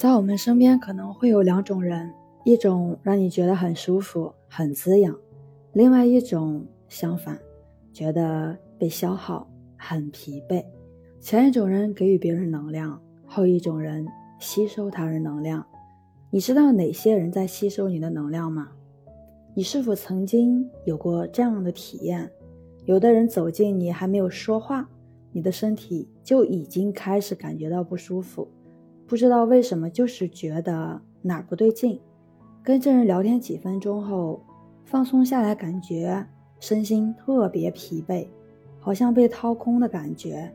在我们身边可能会有两种人，一种让你觉得很舒服、很滋养，另外一种相反，觉得被消耗、很疲惫。前一种人给予别人能量，后一种人吸收他人能量。你知道哪些人在吸收你的能量吗？你是否曾经有过这样的体验？有的人走近你还没有说话，你的身体就已经开始感觉到不舒服。不知道为什么，就是觉得哪儿不对劲。跟这人聊天几分钟后，放松下来，感觉身心特别疲惫，好像被掏空的感觉。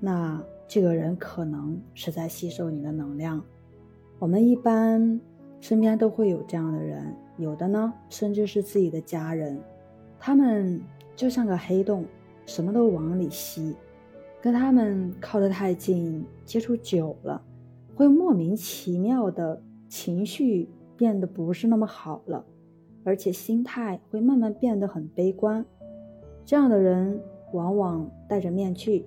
那这个人可能是在吸收你的能量。我们一般身边都会有这样的人，有的呢，甚至是自己的家人，他们就像个黑洞，什么都往里吸。跟他们靠得太近，接触久了。会莫名其妙的情绪变得不是那么好了，而且心态会慢慢变得很悲观。这样的人往往戴着面具。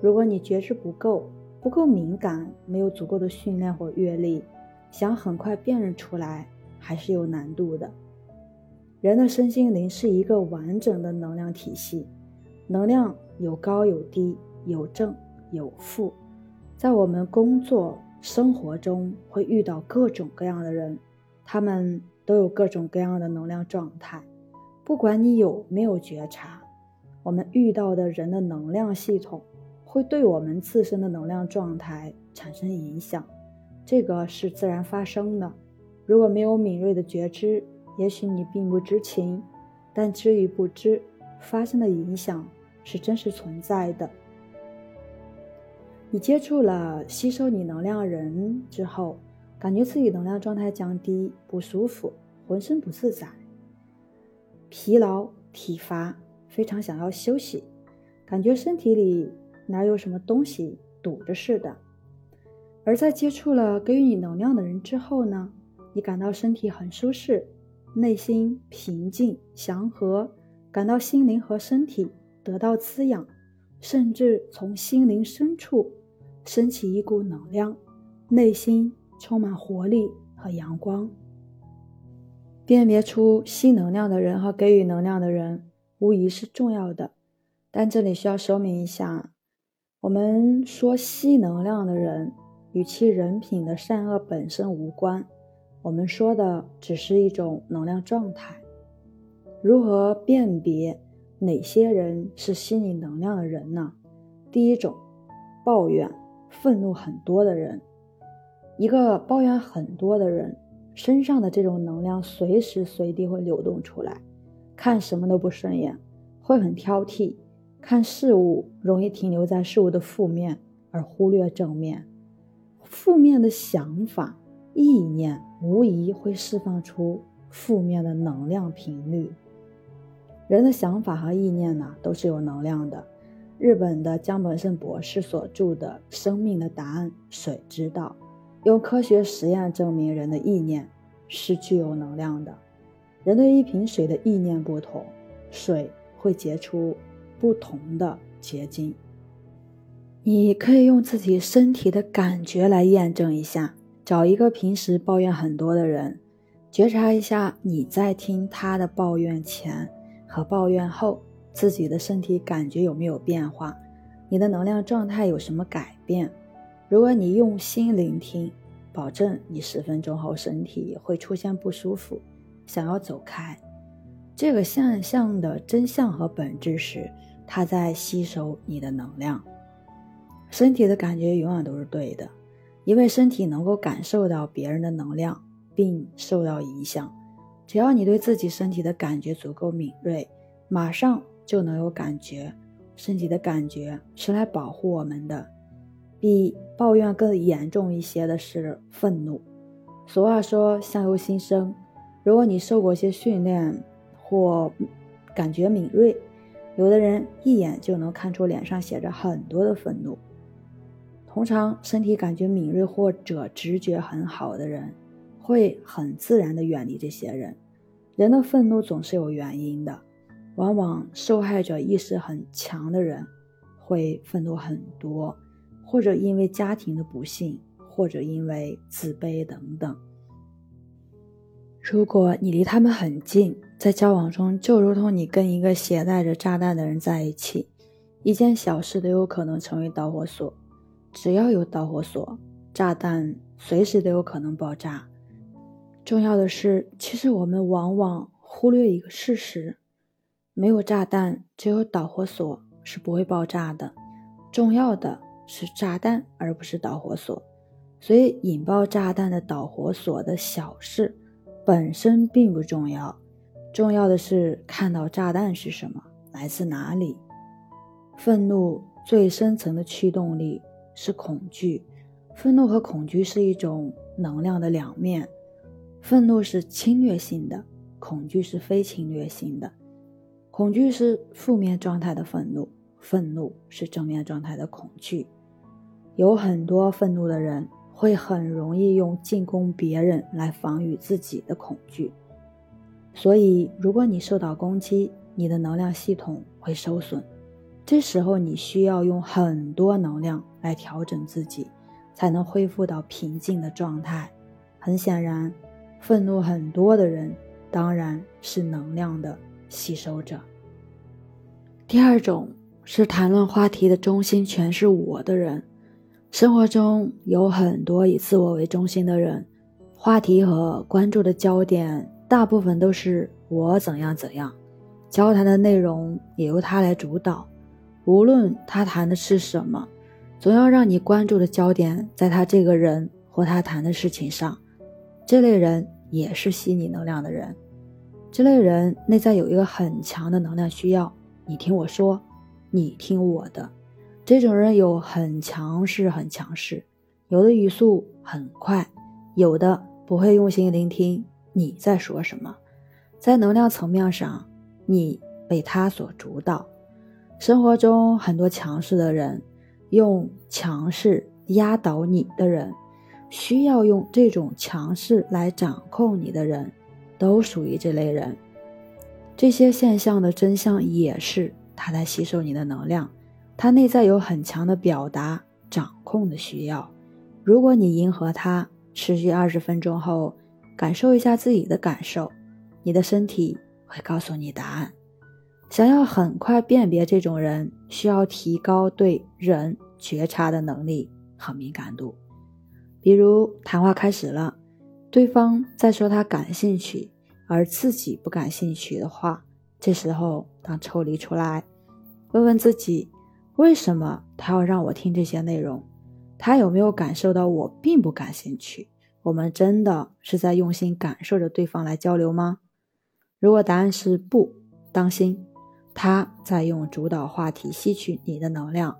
如果你觉知不够、不够敏感、没有足够的训练或阅历，想很快辨认出来还是有难度的。人的身心灵是一个完整的能量体系，能量有高有低，有正有负。在我们工作。生活中会遇到各种各样的人，他们都有各种各样的能量状态。不管你有没有觉察，我们遇到的人的能量系统会对我们自身的能量状态产生影响，这个是自然发生的。如果没有敏锐的觉知，也许你并不知情，但知与不知，发生的影响是真实存在的。你接触了吸收你能量人之后，感觉自己能量状态降低，不舒服，浑身不自在，疲劳体乏，非常想要休息，感觉身体里哪有什么东西堵着似的。而在接触了给予你能量的人之后呢，你感到身体很舒适，内心平静祥和，感到心灵和身体得到滋养，甚至从心灵深处。升起一股能量，内心充满活力和阳光。辨别出吸能量的人和给予能量的人，无疑是重要的。但这里需要说明一下：我们说吸能量的人，与其人品的善恶本身无关。我们说的只是一种能量状态。如何辨别哪些人是吸你能量的人呢？第一种，抱怨。愤怒很多的人，一个抱怨很多的人身上的这种能量随时随地会流动出来，看什么都不顺眼，会很挑剔，看事物容易停留在事物的负面而忽略正面，负面的想法、意念无疑会释放出负面的能量频率。人的想法和意念呢，都是有能量的。日本的江本胜博士所著的《生命的答案：水之道》，用科学实验证明人的意念是具有能量的。人对一瓶水的意念不同，水会结出不同的结晶。你可以用自己身体的感觉来验证一下。找一个平时抱怨很多的人，觉察一下你在听他的抱怨前和抱怨后。自己的身体感觉有没有变化？你的能量状态有什么改变？如果你用心聆听，保证你十分钟后身体会出现不舒服，想要走开。这个现象的真相和本质是，它在吸收你的能量。身体的感觉永远都是对的，因为身体能够感受到别人的能量并受到影响。只要你对自己身体的感觉足够敏锐，马上。就能有感觉，身体的感觉是来保护我们的。比抱怨更严重一些的是愤怒。俗话说“相由心生”，如果你受过些训练或感觉敏锐，有的人一眼就能看出脸上写着很多的愤怒。通常身体感觉敏锐或者直觉很好的人，会很自然的远离这些人。人的愤怒总是有原因的。往往受害者意识很强的人会愤怒很多，或者因为家庭的不幸或者因为自卑等等。如果你离他们很近，在交往中就如同你跟一个携带着炸弹的人在一起，一件小事都有可能成为导火索。只要有导火索，炸弹随时都有可能爆炸。重要的是，其实我们往往忽略一个事实：没有炸弹，只有导火索是不会爆炸的。重要的是炸弹，而不是导火索。所以，引爆炸弹的导火索的小事本身并不重要，重要的是看到炸弹是什么，来自哪里。愤怒最深层的驱动力是恐惧，愤怒和恐惧是一种能量的两面。愤怒是侵略性的，恐惧是非侵略性的。恐惧是负面状态的愤怒，愤怒是正面状态的恐惧。有很多愤怒的人会很容易用进攻别人来防御自己的恐惧。所以，如果你受到攻击，你的能量系统会受损。这时候，你需要用很多能量来调整自己，才能恢复到平静的状态。很显然。愤怒很多的人，当然是能量的吸收着。第二种是谈论话题的中心全是我的人。生活中有很多以自我为中心的人，话题和关注的焦点大部分都是我怎样怎样，交谈的内容也由他来主导。无论他谈的是什么，总要让你关注的焦点在他这个人或他谈的事情上。这类人也是吸你能量的人。这类人内在有一个很强的能量需要，你听我说，你听我的。这种人有很强势，很强势，有的语速很快，有的不会用心聆听你在说什么。在能量层面上，你被他所主导。生活中很多强势的人，用强势压倒你的人。需要用这种强势来掌控你的人，都属于这类人。这些现象的真相也是他在吸收你的能量，他内在有很强的表达、掌控的需要。如果你迎合他，持续二十分钟后，感受一下自己的感受，你的身体会告诉你答案。想要很快辨别这种人，需要提高对人觉察的能力和敏感度。比如谈话开始了，对方在说他感兴趣而自己不感兴趣的话，这时候当抽离出来，问问自己，为什么他要让我听这些内容？他有没有感受到我并不感兴趣？我们真的是在用心感受着对方来交流吗？如果答案是不，当心，他在用主导话题吸取你的能量，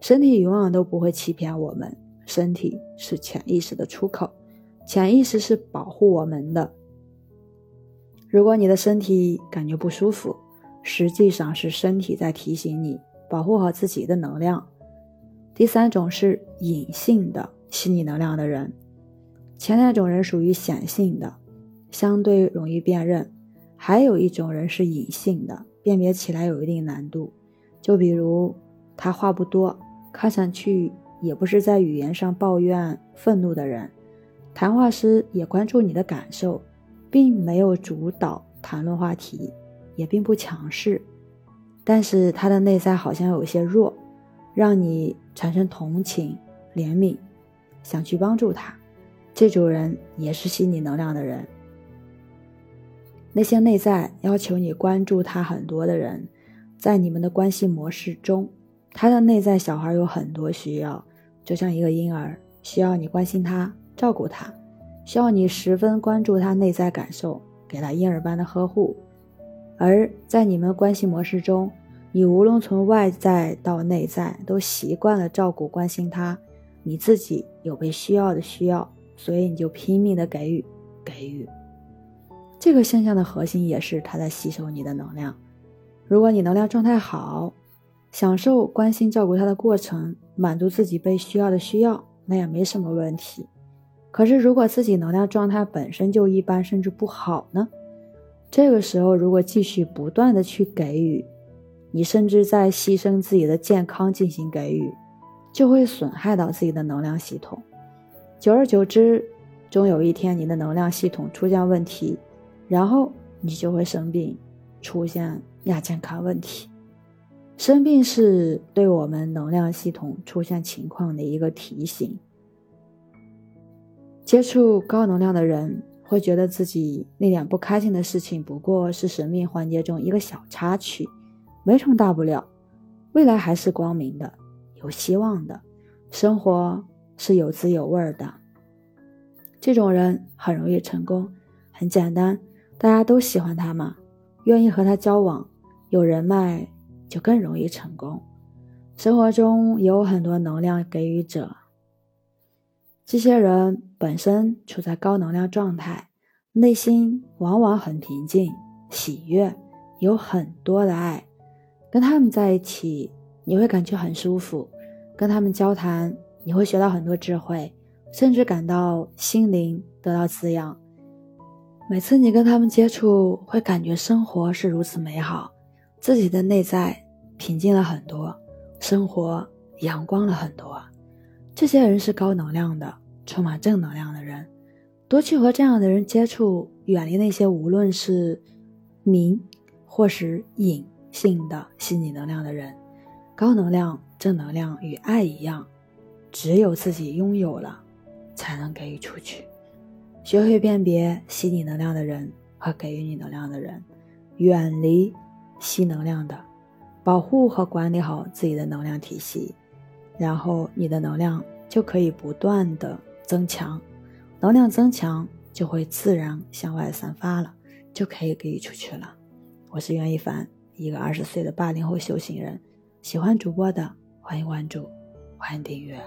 身体永远都不会欺骗我们。身体是潜意识的出口，潜意识是保护我们的。如果你的身体感觉不舒服，实际上是身体在提醒你保护好自己的能量。第三种是隐性的吸你能量的人，前两种人属于显性的，相对容易辨认；还有一种人是隐性的，辨别起来有一定难度。就比如他话不多，看上去。也不是在语言上抱怨、愤怒的人，谈话时也关注你的感受，并没有主导谈论话题，也并不强势，但是他的内在好像有些弱，让你产生同情、怜悯，想去帮助他。这种人也是吸你能量的人。那些内在要求你关注他很多的人，在你们的关系模式中，他的内在小孩有很多需要。就像一个婴儿，需要你关心他、照顾他，需要你十分关注他内在感受，给他婴儿般的呵护。而在你们关系模式中，你无论从外在到内在，都习惯了照顾、关心他。你自己有被需要的需要，所以你就拼命的给予、给予。这个现象的核心也是他在吸收你的能量。如果你能量状态好，享受关心、照顾他的过程。满足自己被需要的需要，那也没什么问题。可是，如果自己能量状态本身就一般，甚至不好呢？这个时候，如果继续不断的去给予，你甚至在牺牲自己的健康进行给予，就会损害到自己的能量系统。久而久之，终有一天你的能量系统出现问题，然后你就会生病，出现亚健康问题。生病是对我们能量系统出现情况的一个提醒。接触高能量的人会觉得自己那点不开心的事情不过是生命环节中一个小插曲，没什么大不了，未来还是光明的，有希望的，生活是有滋有味的。这种人很容易成功，很简单，大家都喜欢他嘛，愿意和他交往，有人脉。就更容易成功。生活中有很多能量给予者，这些人本身处在高能量状态，内心往往很平静、喜悦，有很多的爱。跟他们在一起，你会感觉很舒服；跟他们交谈，你会学到很多智慧，甚至感到心灵得到滋养。每次你跟他们接触，会感觉生活是如此美好，自己的内在。平静了很多，生活阳光了很多。这些人是高能量的，充满正能量的人。多去和这样的人接触，远离那些无论是明或是隐性的吸你能量的人。高能量、正能量与爱一样，只有自己拥有了，才能给予出去。学会辨别吸你能量的人和给予你能量的人，远离吸能量的。保护和管理好自己的能量体系，然后你的能量就可以不断的增强，能量增强就会自然向外散发了，就可以给予出去了。我是袁一凡，一个二十岁的八零后修行人，喜欢主播的欢迎关注，欢迎订阅。